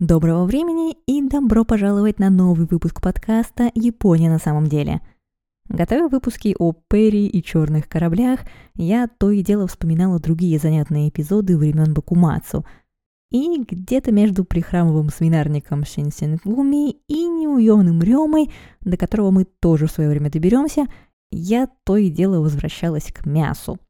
Доброго времени и добро пожаловать на новый выпуск подкаста «Япония на самом деле». Готовя выпуски о Перри и черных кораблях, я то и дело вспоминала другие занятные эпизоды времен Бакумацу. И где-то между прихрамовым свинарником Шинсингуми и неуемным Рёмой, до которого мы тоже в свое время доберемся, я то и дело возвращалась к мясу –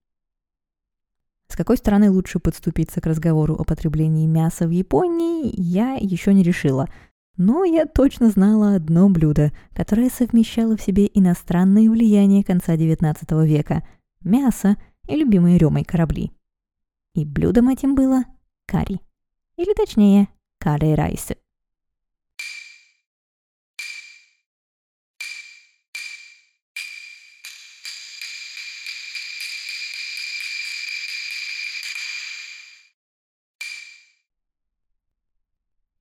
с какой стороны лучше подступиться к разговору о потреблении мяса в Японии, я еще не решила. Но я точно знала одно блюдо, которое совмещало в себе иностранные влияния конца XIX века – мясо и любимые Ремой корабли. И блюдом этим было карри. Или точнее, карри-райсы.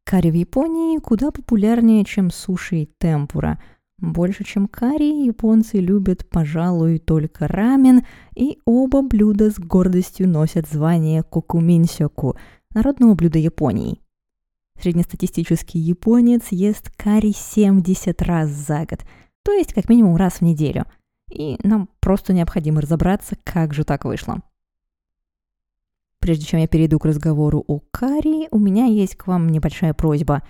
Карри в Японии куда популярнее, чем суши и темпура. Больше, чем карри, японцы любят, пожалуй, только рамен, и оба блюда с гордостью носят звание кокуминсёку – народного блюда Японии. Среднестатистический японец ест карри 70 раз за год, то есть как минимум раз в неделю. И нам просто необходимо разобраться, как же так вышло. Прежде чем я перейду к разговору о карри, у меня есть к вам небольшая просьба.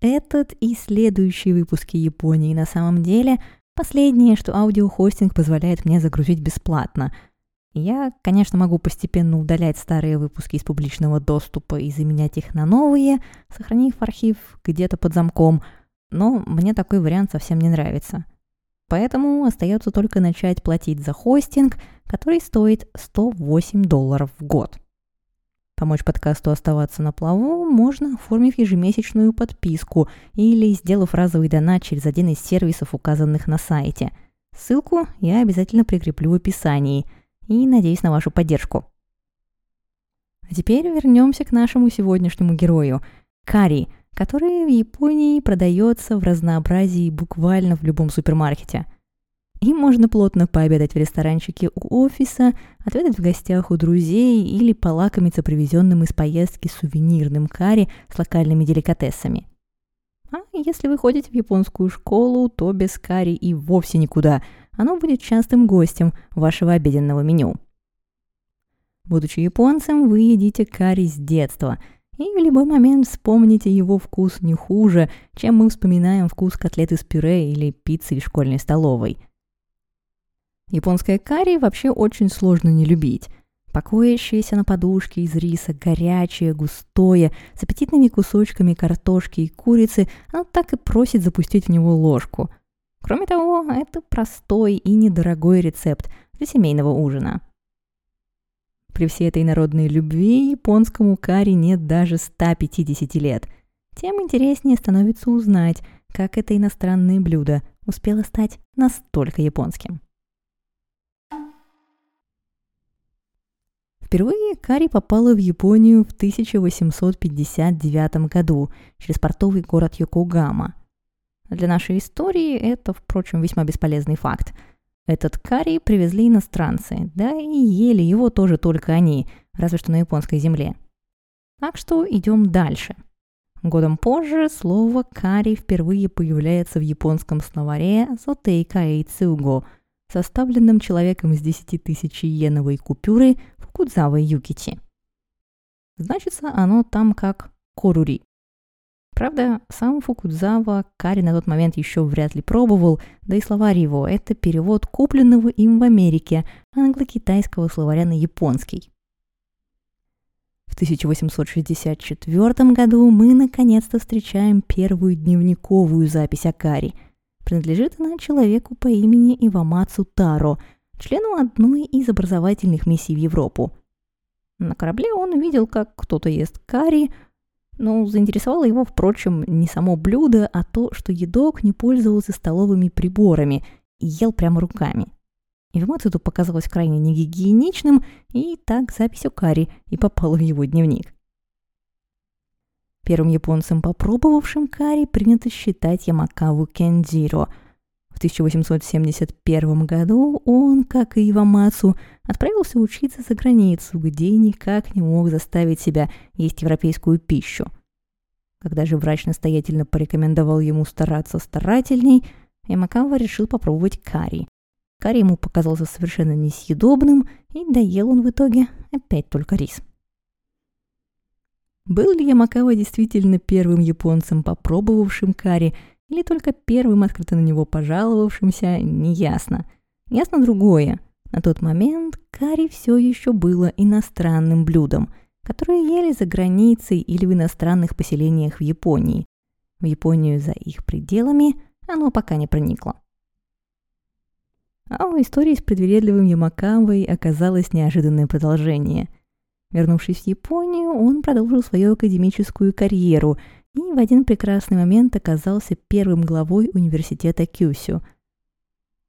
Этот и следующие выпуски Японии на самом деле последнее, что аудиохостинг позволяет мне загрузить бесплатно. Я, конечно, могу постепенно удалять старые выпуски из публичного доступа и заменять их на новые, сохранив архив где-то под замком, но мне такой вариант совсем не нравится. Поэтому остается только начать платить за хостинг, который стоит 108 долларов в год. Помочь подкасту оставаться на плаву можно, оформив ежемесячную подписку или сделав разовый донат через один из сервисов, указанных на сайте. Ссылку я обязательно прикреплю в описании и надеюсь на вашу поддержку. А теперь вернемся к нашему сегодняшнему герою – карри, который в Японии продается в разнообразии буквально в любом супермаркете – и можно плотно пообедать в ресторанчике у офиса, отведать в гостях у друзей или полакомиться привезенным из поездки сувенирным карри с локальными деликатесами. А если вы ходите в японскую школу, то без карри и вовсе никуда. Оно будет частым гостем вашего обеденного меню. Будучи японцем, вы едите карри с детства – и в любой момент вспомните его вкус не хуже, чем мы вспоминаем вкус котлеты с пюре или пиццы из школьной столовой – Японское карри вообще очень сложно не любить. Покоящееся на подушке из риса, горячее, густое, с аппетитными кусочками картошки и курицы, оно так и просит запустить в него ложку. Кроме того, это простой и недорогой рецепт для семейного ужина. При всей этой народной любви японскому карри нет даже 150 лет. Тем интереснее становится узнать, как это иностранное блюдо успело стать настолько японским. Впервые Кари попала в Японию в 1859 году через портовый город Йокогама. Для нашей истории это, впрочем, весьма бесполезный факт. Этот карри привезли иностранцы, да и ели его тоже только они, разве что на японской земле. Так что идем дальше. Годом позже слово «карри» впервые появляется в японском словаре «сотейка эйцуго», составленном человеком с 10 тысяч йеновой купюры Кудзавой Юкити. Значится оно там как Корури. Правда, сам Фукудзава Кари на тот момент еще вряд ли пробовал, да и словарь его – это перевод купленного им в Америке англо-китайского словаря на японский. В 1864 году мы наконец-то встречаем первую дневниковую запись о Кари. Принадлежит она человеку по имени Ивамацу Таро – члену одной из образовательных миссий в Европу. На корабле он видел, как кто-то ест карри, но заинтересовало его, впрочем, не само блюдо, а то, что едок не пользовался столовыми приборами и ел прямо руками. Информация это показалось крайне негигиеничным, и так запись о карри и попала в его дневник. Первым японцем, попробовавшим карри, принято считать Ямакаву Кенджиро – в 1871 году он, как и Ивамацу, отправился учиться за границу, где никак не мог заставить себя есть европейскую пищу. Когда же врач настоятельно порекомендовал ему стараться старательней, Ямакава решил попробовать карри. Карри ему показался совершенно несъедобным, и доел он в итоге опять только рис. Был ли Ямакава действительно первым японцем, попробовавшим карри, или только первым открыто на него пожаловавшимся, неясно. Ясно другое. На тот момент карри все еще было иностранным блюдом, которое ели за границей или в иностранных поселениях в Японии. В Японию за их пределами оно пока не проникло. А у истории с предвередливым Ямакавой оказалось неожиданное продолжение. Вернувшись в Японию, он продолжил свою академическую карьеру и в один прекрасный момент оказался первым главой университета Кюсю.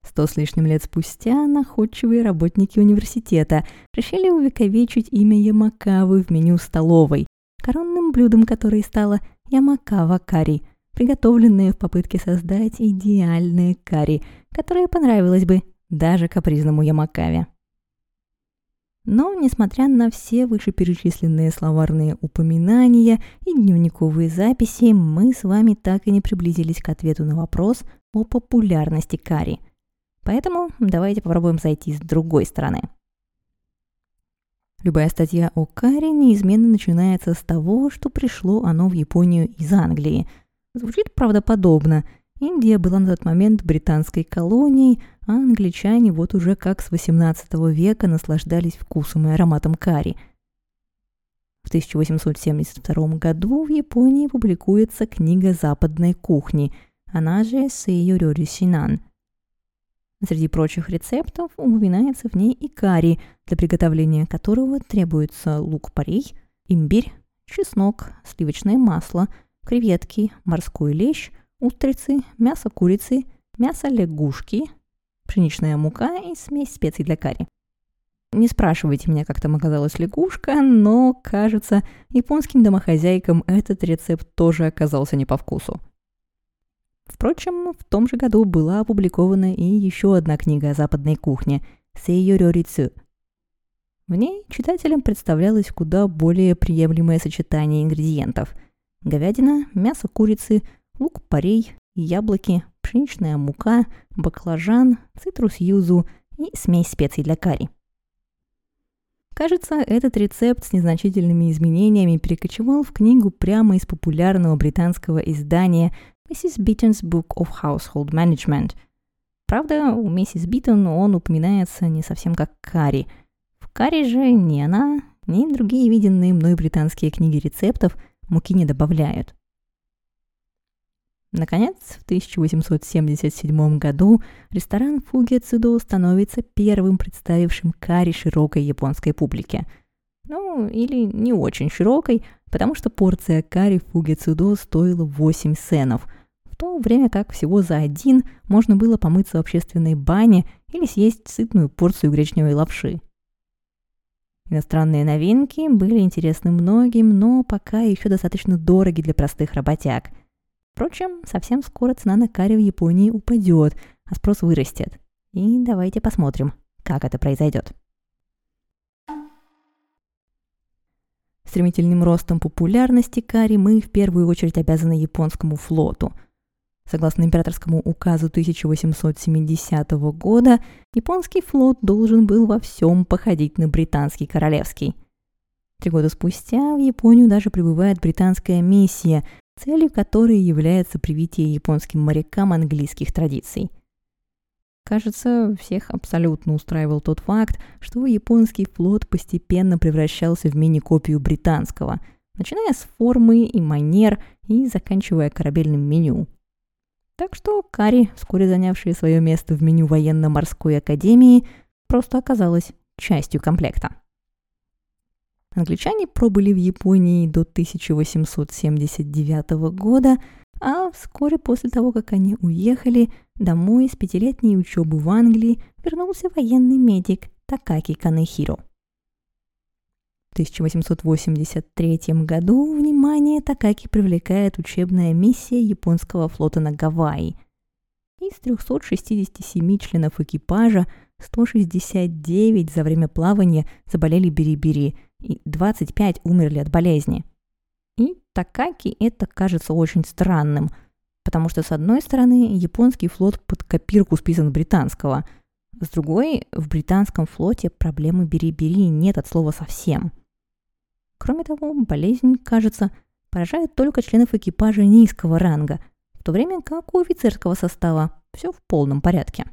Сто с лишним лет спустя находчивые работники университета решили увековечить имя Ямакавы в меню столовой, коронным блюдом которой стало Ямакава карри – приготовленные в попытке создать идеальные карри, которое понравилось бы даже капризному Ямакаве. Но, несмотря на все вышеперечисленные словарные упоминания и дневниковые записи, мы с вами так и не приблизились к ответу на вопрос о популярности карри. Поэтому давайте попробуем зайти с другой стороны. Любая статья о карри неизменно начинается с того, что пришло оно в Японию из Англии – Звучит правдоподобно. Индия была на тот момент британской колонией, а англичане вот уже как с 18 века наслаждались вкусом и ароматом карри. В 1872 году в Японии публикуется книга западной кухни, она же Сейюрюри Синан. Среди прочих рецептов упоминается в ней и карри, для приготовления которого требуется лук-порей, имбирь, чеснок, сливочное масло – креветки, морской лещ, устрицы, мясо курицы, мясо лягушки, пшеничная мука и смесь специй для карри. Не спрашивайте меня, как там оказалась лягушка, но, кажется, японским домохозяйкам этот рецепт тоже оказался не по вкусу. Впрочем, в том же году была опубликована и еще одна книга о западной кухне «Сейё Рицу». В ней читателям представлялось куда более приемлемое сочетание ингредиентов – говядина, мясо курицы, лук-порей, яблоки, пшеничная мука, баклажан, цитрус юзу и смесь специй для карри. Кажется, этот рецепт с незначительными изменениями перекочевал в книгу прямо из популярного британского издания Mrs. Beeton's Book of Household Management. Правда, у миссис Биттон он упоминается не совсем как карри. В карри же ни она, ни другие виденные мной британские книги рецептов – муки не добавляют. Наконец, в 1877 году ресторан Фугэцудо становится первым представившим карри широкой японской публике. Ну, или не очень широкой, потому что порция карри Фуги Цудо стоила 8 сенов, в то время как всего за один можно было помыться в общественной бане или съесть сытную порцию гречневой лапши. Иностранные новинки были интересны многим, но пока еще достаточно дороги для простых работяг. Впрочем, совсем скоро цена на карри в Японии упадет, а спрос вырастет. И давайте посмотрим, как это произойдет. Стремительным ростом популярности карри мы в первую очередь обязаны японскому флоту – Согласно императорскому указу 1870 года, японский флот должен был во всем походить на британский королевский. Три года спустя в Японию даже прибывает британская миссия, целью которой является привитие японским морякам английских традиций. Кажется, всех абсолютно устраивал тот факт, что японский флот постепенно превращался в мини-копию британского, начиная с формы и манер и заканчивая корабельным меню – так что Кари, вскоре занявшая свое место в меню военно-морской академии, просто оказалась частью комплекта. Англичане пробыли в Японии до 1879 года, а вскоре после того, как они уехали, домой с пятилетней учебы в Англии вернулся военный медик Такаки Канехиро. 1883 году внимание Такаки привлекает учебная миссия японского флота на Гавайи. Из 367 членов экипажа 169 за время плавания заболели бери-бери, и 25 умерли от болезни. И такаки это кажется очень странным, потому что, с одной стороны, японский флот под копирку списан британского, с другой, в британском флоте проблемы бери-бери нет от слова совсем. Кроме того, болезнь, кажется, поражает только членов экипажа низкого ранга, в то время как у офицерского состава все в полном порядке.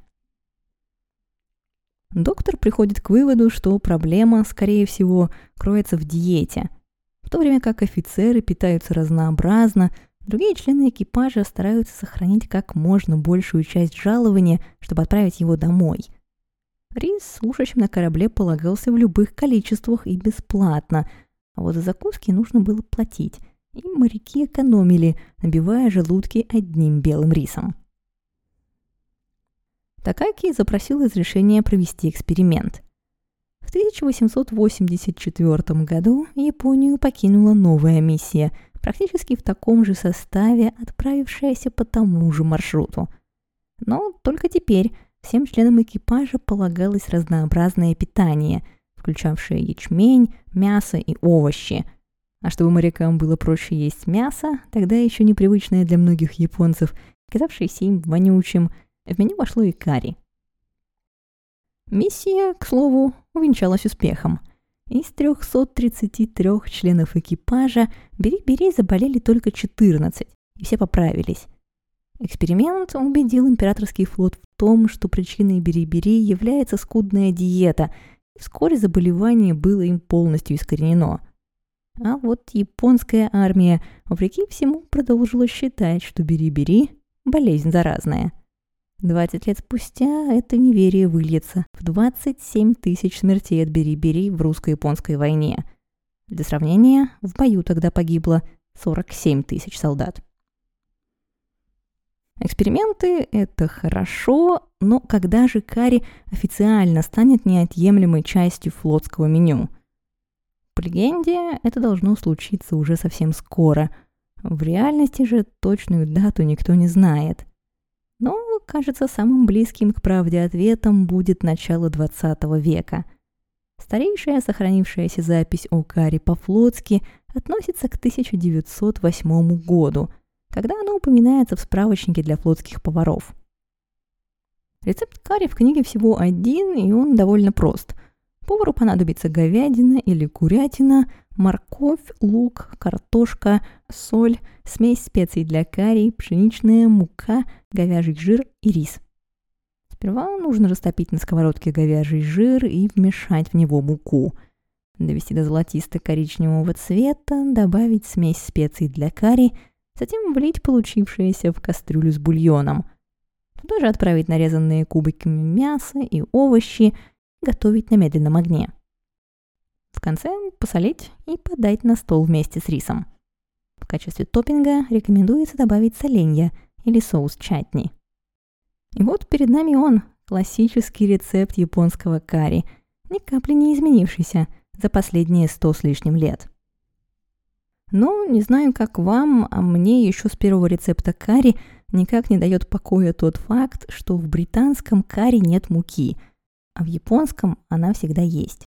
Доктор приходит к выводу, что проблема, скорее всего, кроется в диете. В то время как офицеры питаются разнообразно, другие члены экипажа стараются сохранить как можно большую часть жалования, чтобы отправить его домой. Рис слушающим на корабле полагался в любых количествах и бесплатно, а вот за закуски нужно было платить, и моряки экономили, набивая желудки одним белым рисом. Такаки запросил разрешение провести эксперимент. В 1884 году Японию покинула новая миссия, практически в таком же составе, отправившаяся по тому же маршруту. Но только теперь всем членам экипажа полагалось разнообразное питание, включавшее ячмень, мясо и овощи. А чтобы морякам было проще есть мясо, тогда еще непривычное для многих японцев, казавшееся им вонючим – в меню вошло и карри. Миссия, к слову, увенчалась успехом. Из 333 членов экипажа Бери-Бери заболели только 14, и все поправились. Эксперимент убедил императорский флот в том, что причиной Бери-Бери является скудная диета, и вскоре заболевание было им полностью искоренено. А вот японская армия, вопреки всему, продолжила считать, что Бери-Бери – болезнь заразная – 20 лет спустя это неверие выльется в 27 тысяч смертей от Бери-Бери в русско-японской войне. Для сравнения, в бою тогда погибло 47 тысяч солдат. Эксперименты – это хорошо, но когда же карри официально станет неотъемлемой частью флотского меню? По легенде, это должно случиться уже совсем скоро. В реальности же точную дату никто не знает – но, кажется, самым близким к правде ответом будет начало 20 века. Старейшая сохранившаяся запись о каре по-флотски относится к 1908 году, когда она упоминается в справочнике для флотских поваров. Рецепт карри в книге всего один, и он довольно прост. Повару понадобится говядина или курятина, морковь, лук, картошка, соль, смесь специй для карри, пшеничная мука, говяжий жир и рис. Сперва нужно растопить на сковородке говяжий жир и вмешать в него муку. Довести до золотисто-коричневого цвета, добавить смесь специй для карри, затем влить получившееся в кастрюлю с бульоном. Туда же отправить нарезанные кубиками мясо и овощи, готовить на медленном огне. В конце посолить и подать на стол вместе с рисом. В качестве топпинга рекомендуется добавить соленья или соус чатни. И вот перед нами он, классический рецепт японского карри, ни капли не изменившийся за последние сто с лишним лет. Но не знаю, как вам, а мне еще с первого рецепта карри никак не дает покоя тот факт, что в британском карри нет муки, а в японском она всегда есть.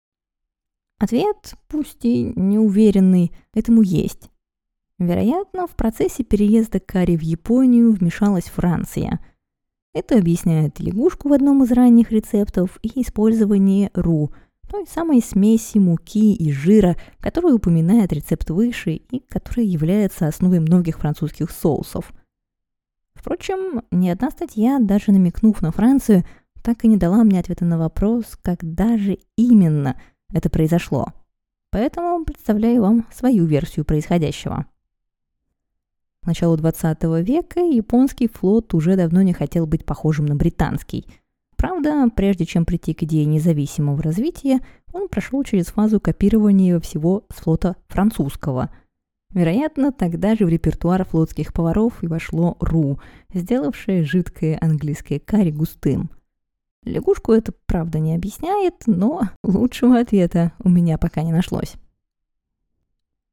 Ответ, пусть и неуверенный, этому есть. Вероятно, в процессе переезда Кари в Японию вмешалась Франция. Это объясняет лягушку в одном из ранних рецептов и использование ру, той самой смеси муки и жира, которую упоминает рецепт выше и которая является основой многих французских соусов. Впрочем, ни одна статья, даже намекнув на Францию, так и не дала мне ответа на вопрос, когда же именно – это произошло. Поэтому представляю вам свою версию происходящего. К началу 20 века японский флот уже давно не хотел быть похожим на британский. Правда, прежде чем прийти к идее независимого развития, он прошел через фазу копирования всего с флота французского. Вероятно, тогда же в репертуар флотских поваров и вошло ру, сделавшее жидкое английское карри густым – Лягушку это, правда, не объясняет, но лучшего ответа у меня пока не нашлось.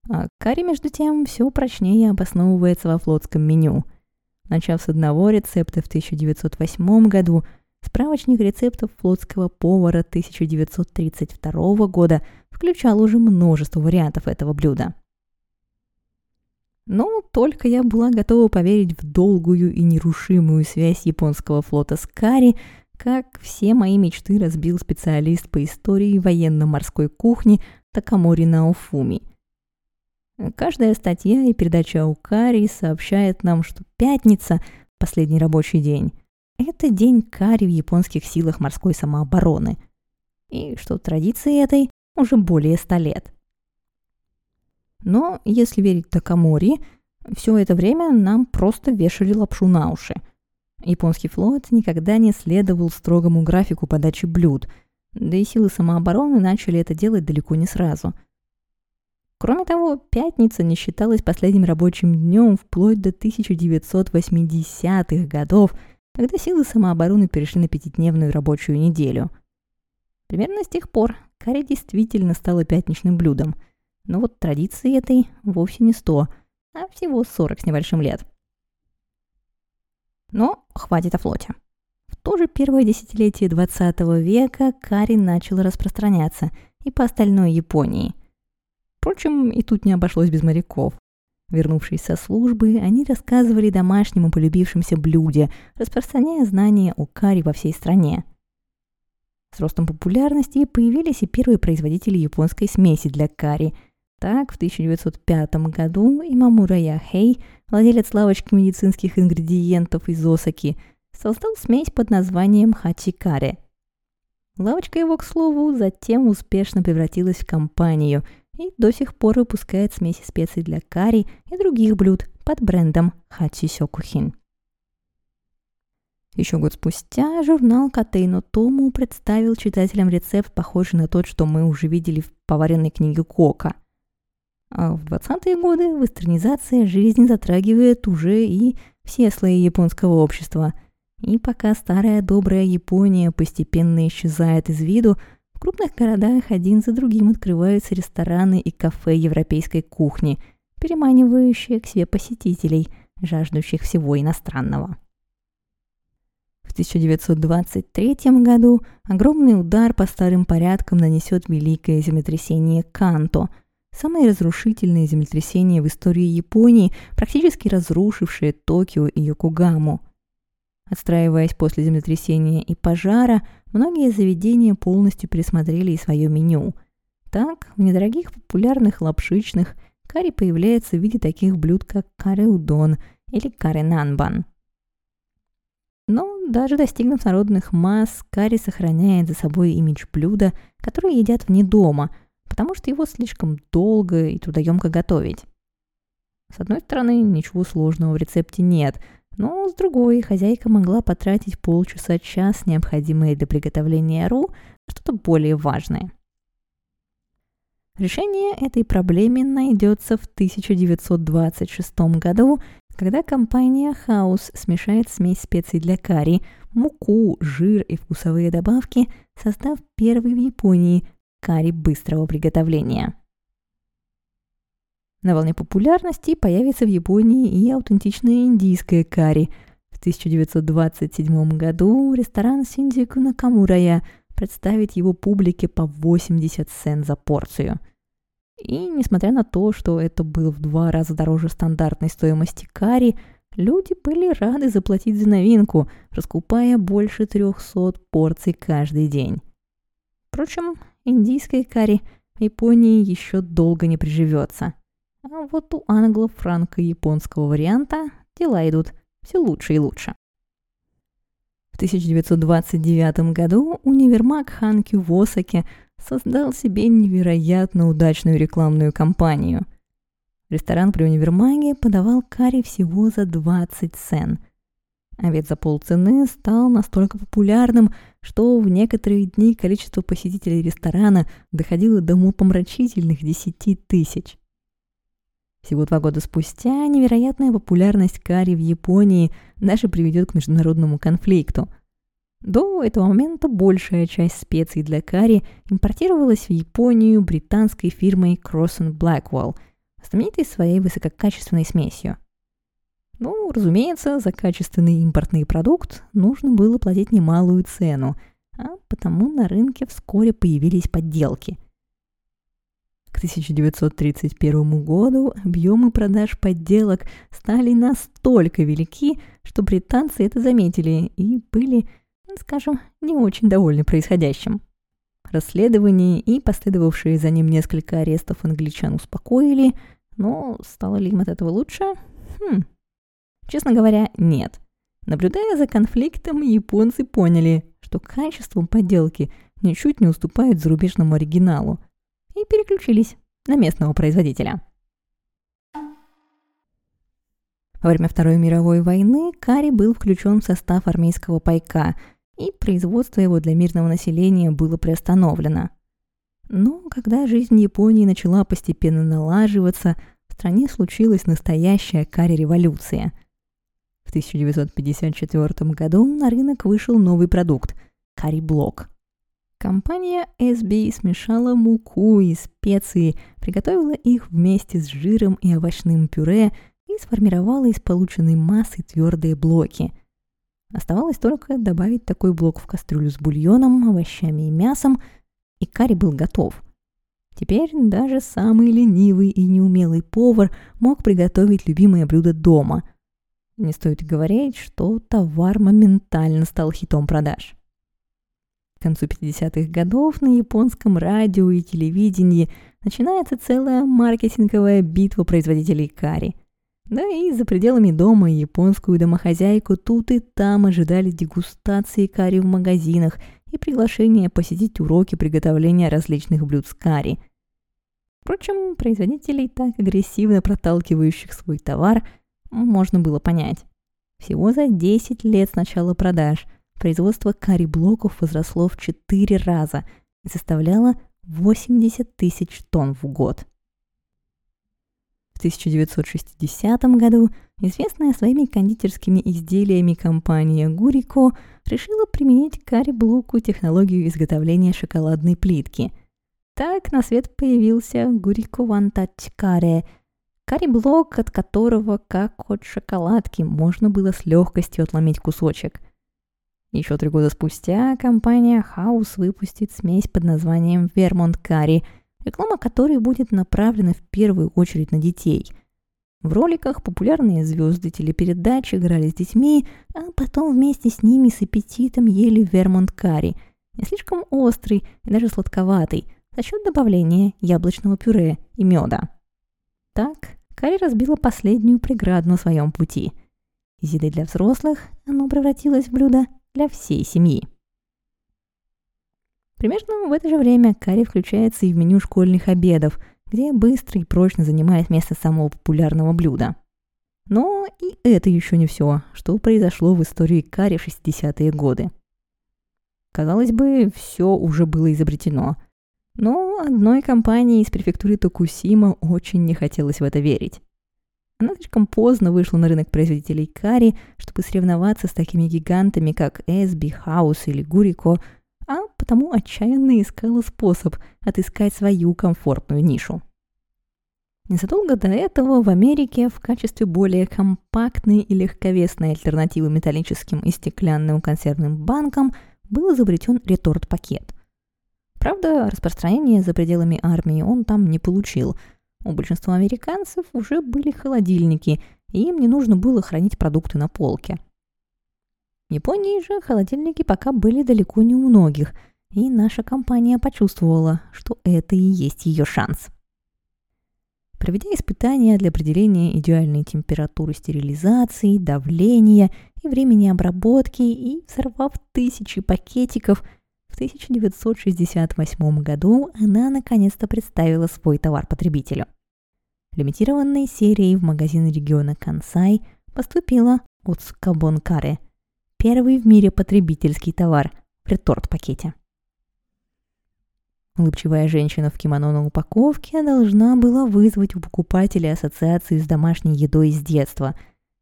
А карри, между тем, все прочнее обосновывается во флотском меню. Начав с одного рецепта в 1908 году, справочник рецептов флотского повара 1932 года включал уже множество вариантов этого блюда. Но только я была готова поверить в долгую и нерушимую связь японского флота с Кари, как все мои мечты разбил специалист по истории военно-морской кухни Такамори Наофуми. Каждая статья и передача Аукари сообщает нам, что пятница – последний рабочий день – это день Кари в японских силах морской самообороны. И что традиции этой уже более ста лет – но, если верить Такамори, все это время нам просто вешали лапшу на уши. Японский флот никогда не следовал строгому графику подачи блюд, да и силы самообороны начали это делать далеко не сразу. Кроме того, пятница не считалась последним рабочим днем вплоть до 1980-х годов, когда силы самообороны перешли на пятидневную рабочую неделю. Примерно с тех пор карри действительно стала пятничным блюдом – но вот традиции этой вовсе не сто, а всего сорок с небольшим лет. Но хватит о флоте. В то же первое десятилетие 20 века карри начал распространяться и по остальной Японии. Впрочем, и тут не обошлось без моряков. Вернувшись со службы, они рассказывали домашнему полюбившемся блюде, распространяя знания о карри во всей стране. С ростом популярности появились и первые производители японской смеси для карри – так, в 1905 году Имамура Яхей, владелец лавочки медицинских ингредиентов из Осаки, создал смесь под названием хачикаре. Лавочка его, к слову, затем успешно превратилась в компанию и до сих пор выпускает смеси специй для карри и других блюд под брендом Хачи Сёкухин. Еще год спустя журнал Катейно Тому представил читателям рецепт, похожий на тот, что мы уже видели в поваренной книге Кока – а в 20-е годы вестернизация жизни затрагивает уже и все слои японского общества. И пока старая добрая Япония постепенно исчезает из виду, в крупных городах один за другим открываются рестораны и кафе европейской кухни, переманивающие к себе посетителей, жаждущих всего иностранного. В 1923 году огромный удар по старым порядкам нанесет великое землетрясение Канто – Самое разрушительное землетрясение в истории Японии, практически разрушившее Токио и Йокогаму. Отстраиваясь после землетрясения и пожара, многие заведения полностью пересмотрели и свое меню. Так, в недорогих популярных лапшичных карри появляется в виде таких блюд, как каре-удон или каре-нанбан. Но даже достигнув народных масс, карри сохраняет за собой имидж блюда, которое едят вне дома – потому что его слишком долго и трудоемко готовить. С одной стороны, ничего сложного в рецепте нет, но с другой, хозяйка могла потратить полчаса-час, необходимые для приготовления ру, что-то более важное. Решение этой проблемы найдется в 1926 году, когда компания House смешает смесь специй для карри, муку, жир и вкусовые добавки, создав первый в Японии карри быстрого приготовления. На волне популярности появится в Японии и аутентичное индийское карри. В 1927 году ресторан Синдзику Накамурая представит его публике по 80 цен за порцию. И несмотря на то, что это было в два раза дороже стандартной стоимости карри, люди были рады заплатить за новинку, раскупая больше 300 порций каждый день. Впрочем, индийской карри в Японии еще долго не приживется. А вот у англо-франко-японского варианта дела идут все лучше и лучше. В 1929 году универмаг Ханкю в Осаке создал себе невероятно удачную рекламную кампанию. Ресторан при универмаге подавал карри всего за 20 цен – а ведь за полцены стал настолько популярным, что в некоторые дни количество посетителей ресторана доходило до умопомрачительных 10 тысяч. Всего два года спустя невероятная популярность карри в Японии даже приведет к международному конфликту. До этого момента большая часть специй для карри импортировалась в Японию британской фирмой Cross Blackwell, знаменитой своей высококачественной смесью – ну, разумеется, за качественный импортный продукт нужно было платить немалую цену, а потому на рынке вскоре появились подделки. К 1931 году объемы продаж подделок стали настолько велики, что британцы это заметили и были, скажем, не очень довольны происходящим. Расследование и последовавшие за ним несколько арестов англичан успокоили, но стало ли им от этого лучше? Хм. Честно говоря, нет. Наблюдая за конфликтом, японцы поняли, что качеством подделки ничуть не уступает зарубежному оригиналу, и переключились на местного производителя. Во время Второй мировой войны Кари был включен в состав армейского пайка – и производство его для мирного населения было приостановлено. Но когда жизнь Японии начала постепенно налаживаться, в стране случилась настоящая карри-революция. В 1954 году на рынок вышел новый продукт – карри-блок. Компания SB смешала муку и специи, приготовила их вместе с жиром и овощным пюре и сформировала из полученной массы твердые блоки – Оставалось только добавить такой блок в кастрюлю с бульоном, овощами и мясом, и карри был готов. Теперь даже самый ленивый и неумелый повар мог приготовить любимое блюдо дома. Не стоит говорить, что товар моментально стал хитом продаж. К концу 50-х годов на японском радио и телевидении начинается целая маркетинговая битва производителей карри – да и за пределами дома японскую домохозяйку тут и там ожидали дегустации карри в магазинах и приглашения посетить уроки приготовления различных блюд с карри. Впрочем, производителей, так агрессивно проталкивающих свой товар, можно было понять. Всего за 10 лет с начала продаж производство карри-блоков возросло в 4 раза и составляло 80 тысяч тонн в год. 1960 году известная своими кондитерскими изделиями компания Гурико решила применить карри-блоку технологию изготовления шоколадной плитки. Так на свет появился Гурико Вантач Каре, карри-блок, от которого, как от шоколадки, можно было с легкостью отломить кусочек. Еще три года спустя компания House выпустит смесь под названием Vermont Curry – реклама которой будет направлена в первую очередь на детей. В роликах популярные звезды телепередач играли с детьми, а потом вместе с ними с аппетитом ели вермонт карри, не слишком острый и даже сладковатый, за счет добавления яблочного пюре и меда. Так, карри разбила последнюю преграду на своем пути. Из еды для взрослых оно превратилось в блюдо для всей семьи. Примерно в это же время карри включается и в меню школьных обедов, где быстро и прочно занимает место самого популярного блюда. Но и это еще не все, что произошло в истории карри в 60-е годы. Казалось бы, все уже было изобретено. Но одной компании из префектуры Токусима очень не хотелось в это верить. Она слишком поздно вышла на рынок производителей карри, чтобы соревноваться с такими гигантами, как Эсби, Хаус или Гурико – а потому отчаянно искала способ отыскать свою комфортную нишу. Незадолго до этого в Америке в качестве более компактной и легковесной альтернативы металлическим и стеклянным консервным банкам был изобретен реторт-пакет. Правда, распространение за пределами армии он там не получил. У большинства американцев уже были холодильники, и им не нужно было хранить продукты на полке – в Японии же холодильники пока были далеко не у многих, и наша компания почувствовала, что это и есть ее шанс. Проведя испытания для определения идеальной температуры стерилизации, давления и времени обработки и взорвав тысячи пакетиков, в 1968 году она наконец-то представила свой товар потребителю. Лимитированной серией в магазин региона Кансай поступила Уцкабон Каре – Первый в мире потребительский товар – в реторт-пакете. Улыбчивая женщина в кимоно на упаковке должна была вызвать у покупателя ассоциации с домашней едой с детства.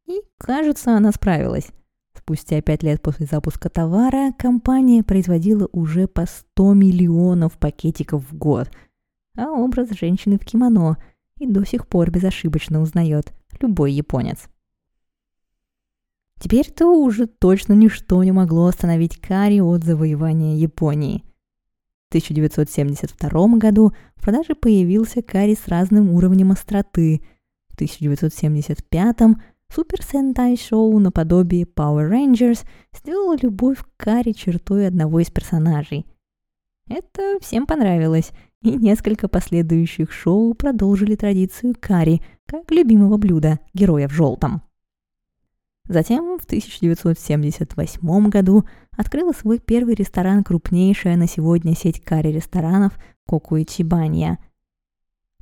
И, кажется, она справилась. Спустя пять лет после запуска товара компания производила уже по 100 миллионов пакетиков в год. А образ женщины в кимоно и до сих пор безошибочно узнает любой японец. Теперь-то уже точно ничто не могло остановить Кари от завоевания Японии. В 1972 году в продаже появился карри с разным уровнем остроты. В 1975 Супер Сентай шоу наподобие Power Rangers сделало любовь к карри чертой одного из персонажей. Это всем понравилось, и несколько последующих шоу продолжили традицию карри, как любимого блюда героя в желтом. Затем в 1978 году открыла свой первый ресторан крупнейшая на сегодня сеть карри-ресторанов Кокуичибанья.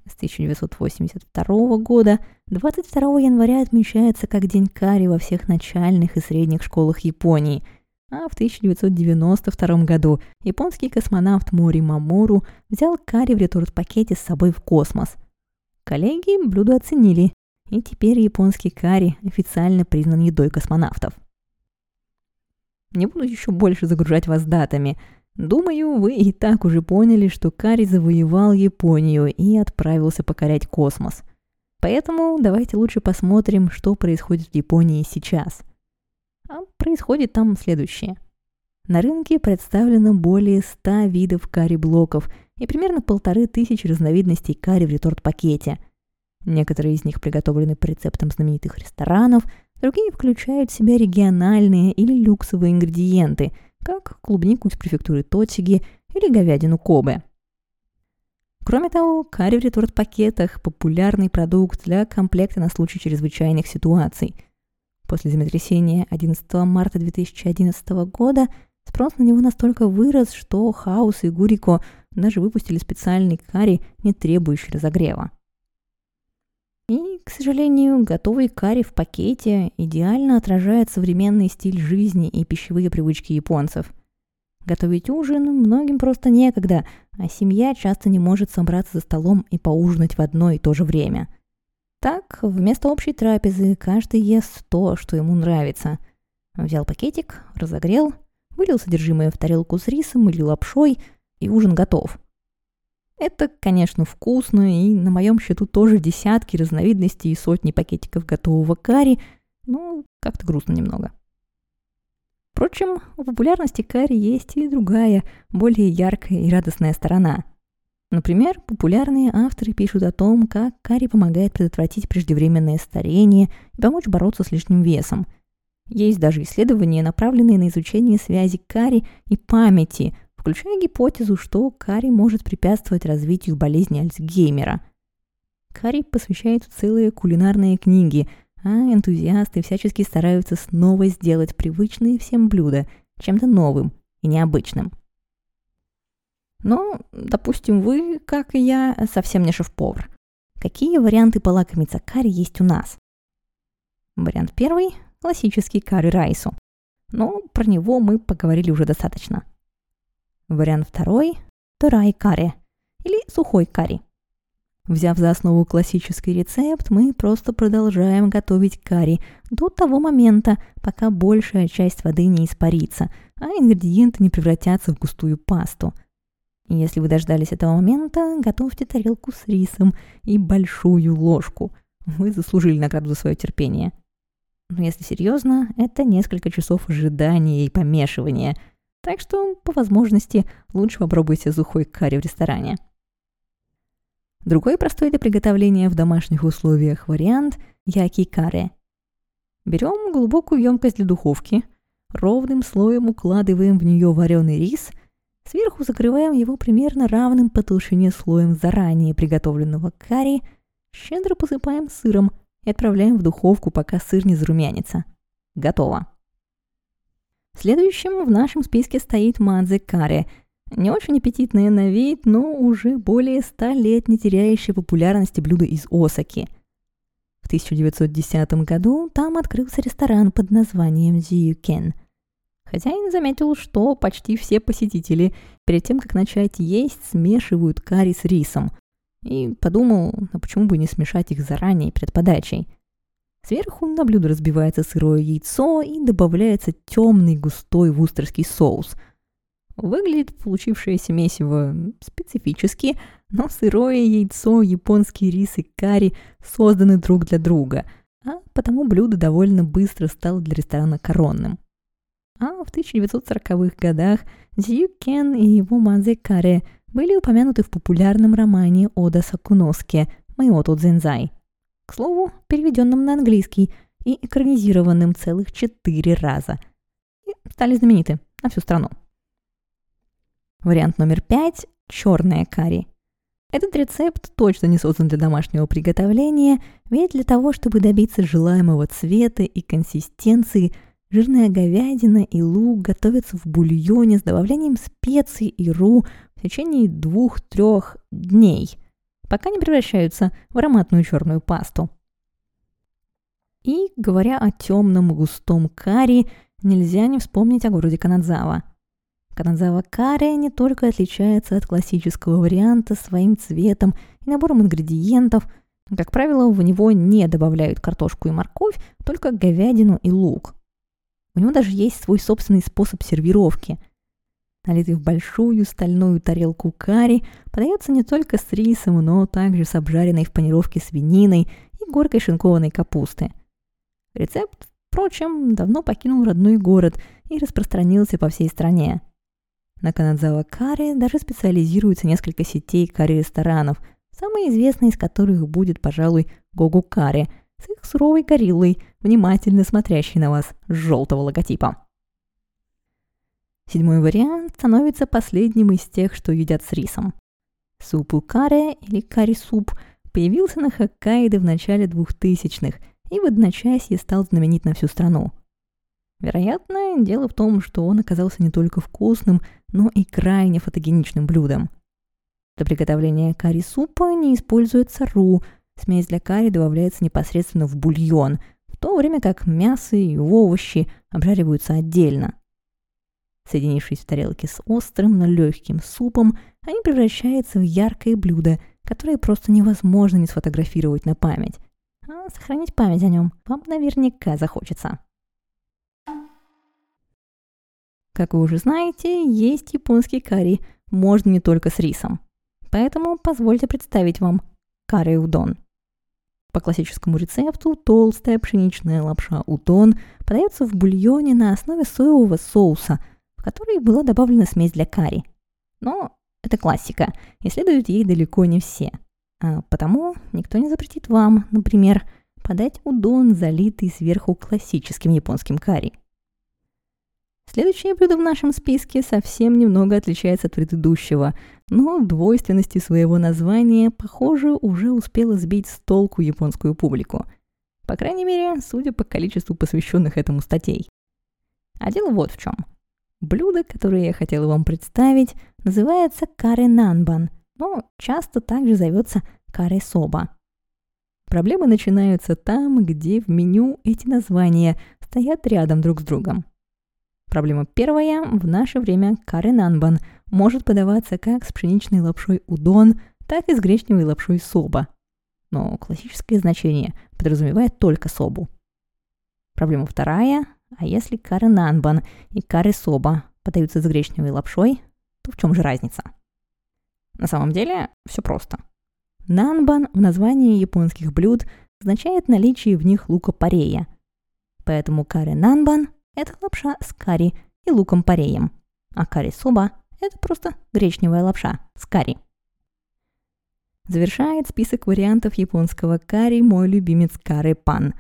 С 1982 года 22 января отмечается как День карри во всех начальных и средних школах Японии, а в 1992 году японский космонавт Мори Мамору взял карри в реторт-пакете с собой в космос. Коллеги блюдо оценили и теперь японский карри официально признан едой космонавтов. Не буду еще больше загружать вас датами. Думаю, вы и так уже поняли, что Кари завоевал Японию и отправился покорять космос. Поэтому давайте лучше посмотрим, что происходит в Японии сейчас. А происходит там следующее. На рынке представлено более 100 видов карри-блоков и примерно полторы тысячи разновидностей карри в реторт-пакете – Некоторые из них приготовлены по рецептам знаменитых ресторанов, другие включают в себя региональные или люксовые ингредиенты, как клубнику из префектуры Точиги или говядину Кобе. Кроме того, карри в реторт-пакетах – популярный продукт для комплекта на случай чрезвычайных ситуаций. После землетрясения 11 марта 2011 года спрос на него настолько вырос, что Хаус и Гурико даже выпустили специальный карри, не требующий разогрева. И, к сожалению, готовый карри в пакете идеально отражает современный стиль жизни и пищевые привычки японцев. Готовить ужин многим просто некогда, а семья часто не может собраться за столом и поужинать в одно и то же время. Так, вместо общей трапезы каждый ест то, что ему нравится. Взял пакетик, разогрел, вылил содержимое в тарелку с рисом или лапшой, и ужин готов – это, конечно, вкусно, и на моем счету тоже десятки разновидностей и сотни пакетиков готового карри, ну, как-то грустно немного. Впрочем, у популярности карри есть и другая, более яркая и радостная сторона. Например, популярные авторы пишут о том, как карри помогает предотвратить преждевременное старение и помочь бороться с лишним весом. Есть даже исследования, направленные на изучение связи карри и памяти – включая гипотезу, что карри может препятствовать развитию болезни Альцгеймера. Карри посвящает целые кулинарные книги, а энтузиасты всячески стараются снова сделать привычные всем блюда чем-то новым и необычным. Но, допустим, вы, как и я, совсем не шеф-повар. Какие варианты полакомиться карри есть у нас? Вариант первый – классический карри райсу. Но про него мы поговорили уже достаточно – Вариант второй – турай карри или сухой карри. Взяв за основу классический рецепт, мы просто продолжаем готовить карри до того момента, пока большая часть воды не испарится, а ингредиенты не превратятся в густую пасту. Если вы дождались этого момента, готовьте тарелку с рисом и большую ложку. Вы заслужили награду за свое терпение. Но если серьезно, это несколько часов ожидания и помешивания – так что, по возможности, лучше попробуйте сухой карри в ресторане. Другой простой для приготовления в домашних условиях вариант – яки карри. Берем глубокую емкость для духовки, ровным слоем укладываем в нее вареный рис, сверху закрываем его примерно равным по толщине слоем заранее приготовленного карри, щедро посыпаем сыром и отправляем в духовку, пока сыр не зарумянится. Готово. Следующим в нашем списке стоит мадзе каре. Не очень аппетитное на вид, но уже более ста лет не теряющее популярности блюдо из Осаки. В 1910 году там открылся ресторан под названием Зиюкен. Хозяин заметил, что почти все посетители перед тем, как начать есть, смешивают карри с рисом. И подумал, а почему бы не смешать их заранее перед подачей. Сверху на блюдо разбивается сырое яйцо и добавляется темный густой вустерский соус. Выглядит получившееся месиво специфически, но сырое яйцо, японский рис и карри созданы друг для друга, а потому блюдо довольно быстро стало для ресторана коронным. А в 1940-х годах Зюкен и его Мазе Каре были упомянуты в популярном романе Ода Сакуноске «Майото Дзензай». К слову, переведенном на английский и экранизированным целых четыре раза. И стали знамениты на всю страну. Вариант номер пять – черная карри. Этот рецепт точно не создан для домашнего приготовления, ведь для того, чтобы добиться желаемого цвета и консистенции, жирная говядина и лук готовятся в бульоне с добавлением специй и ру в течение двух-трех дней, пока не превращаются в ароматную черную пасту. И, говоря о темном густом карри, нельзя не вспомнить о городе Канадзава – Канадзава карри не только отличается от классического варианта своим цветом и набором ингредиентов, как правило, в него не добавляют картошку и морковь, только говядину и лук. У него даже есть свой собственный способ сервировки. Налитый в большую стальную тарелку карри подается не только с рисом, но также с обжаренной в панировке свининой и горкой шинкованной капусты. Рецепт, впрочем, давно покинул родной город и распространился по всей стране. На Канадзава Каре даже специализируется несколько сетей карри-ресторанов, самой известной из которых будет, пожалуй, Гогу Карри, с их суровой гориллой, внимательно смотрящей на вас с желтого логотипа. Седьмой вариант становится последним из тех, что едят с рисом. Супу каре или карри-суп появился на Хоккайдо в начале 2000-х и в одночасье стал знаменит на всю страну. Вероятно, дело в том, что он оказался не только вкусным, но и крайне фотогеничным блюдом. Для приготовления карри-супа не используется ру, смесь для карри добавляется непосредственно в бульон, в то время как мясо и овощи обжариваются отдельно. Соединившись в тарелке с острым, но легким супом, они превращаются в яркое блюдо, которое просто невозможно не сфотографировать на память. А сохранить память о нем вам наверняка захочется. Как вы уже знаете, есть японский карри можно не только с рисом. Поэтому позвольте представить вам карри-удон. По классическому рецепту толстая пшеничная лапша удон подается в бульоне на основе соевого соуса, в который была добавлена смесь для карри. Но это классика, и следуют ей далеко не все. А потому никто не запретит вам, например, подать удон, залитый сверху классическим японским карри – Следующее блюдо в нашем списке совсем немного отличается от предыдущего, но двойственности своего названия, похоже, уже успело сбить с толку японскую публику. По крайней мере, судя по количеству посвященных этому статей. А дело вот в чем. Блюдо, которое я хотела вам представить, называется каре нанбан, но часто также зовется каре соба. Проблемы начинаются там, где в меню эти названия стоят рядом друг с другом. Проблема первая. В наше время карри нанбан может подаваться как с пшеничной лапшой удон, так и с гречневой лапшой соба. Но классическое значение подразумевает только собу. Проблема вторая. А если карри нанбан и карри соба подаются с гречневой лапшой, то в чем же разница? На самом деле все просто. Нанбан в названии японских блюд означает наличие в них лука-порея. Поэтому карри нанбан это лапша с карри и луком-пореем. А карри-соба – это просто гречневая лапша с карри. Завершает список вариантов японского карри мой любимец карри-пан.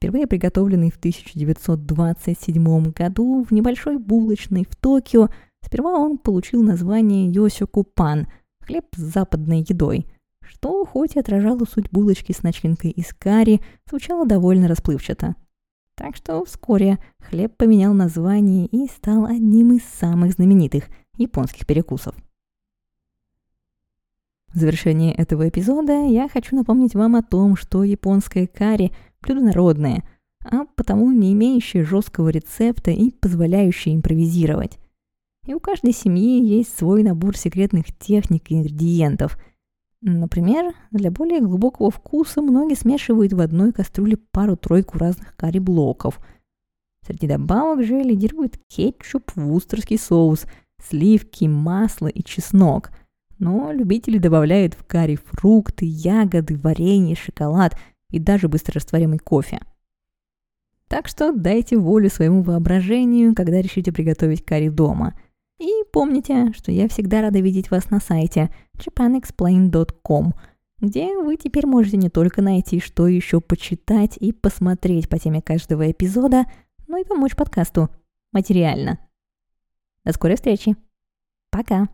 Впервые приготовленный в 1927 году в небольшой булочной в Токио, сперва он получил название Йосюку-пан – хлеб с западной едой – что, хоть и отражало суть булочки с начинкой из карри, звучало довольно расплывчато – так что вскоре хлеб поменял название и стал одним из самых знаменитых японских перекусов. В завершении этого эпизода я хочу напомнить вам о том, что японское карри – блюдо народное, а потому не имеющее жесткого рецепта и позволяющее импровизировать. И у каждой семьи есть свой набор секретных техник и ингредиентов – Например, для более глубокого вкуса многие смешивают в одной кастрюле пару-тройку разных карри-блоков. Среди добавок же лидирует кетчуп, вустерский соус, сливки, масло и чеснок. Но любители добавляют в карри фрукты, ягоды, варенье, шоколад и даже быстрорастворимый кофе. Так что дайте волю своему воображению, когда решите приготовить карри дома. И помните, что я всегда рада видеть вас на сайте japanexplain.com, где вы теперь можете не только найти, что еще почитать и посмотреть по теме каждого эпизода, но и помочь подкасту материально. До скорой встречи. Пока.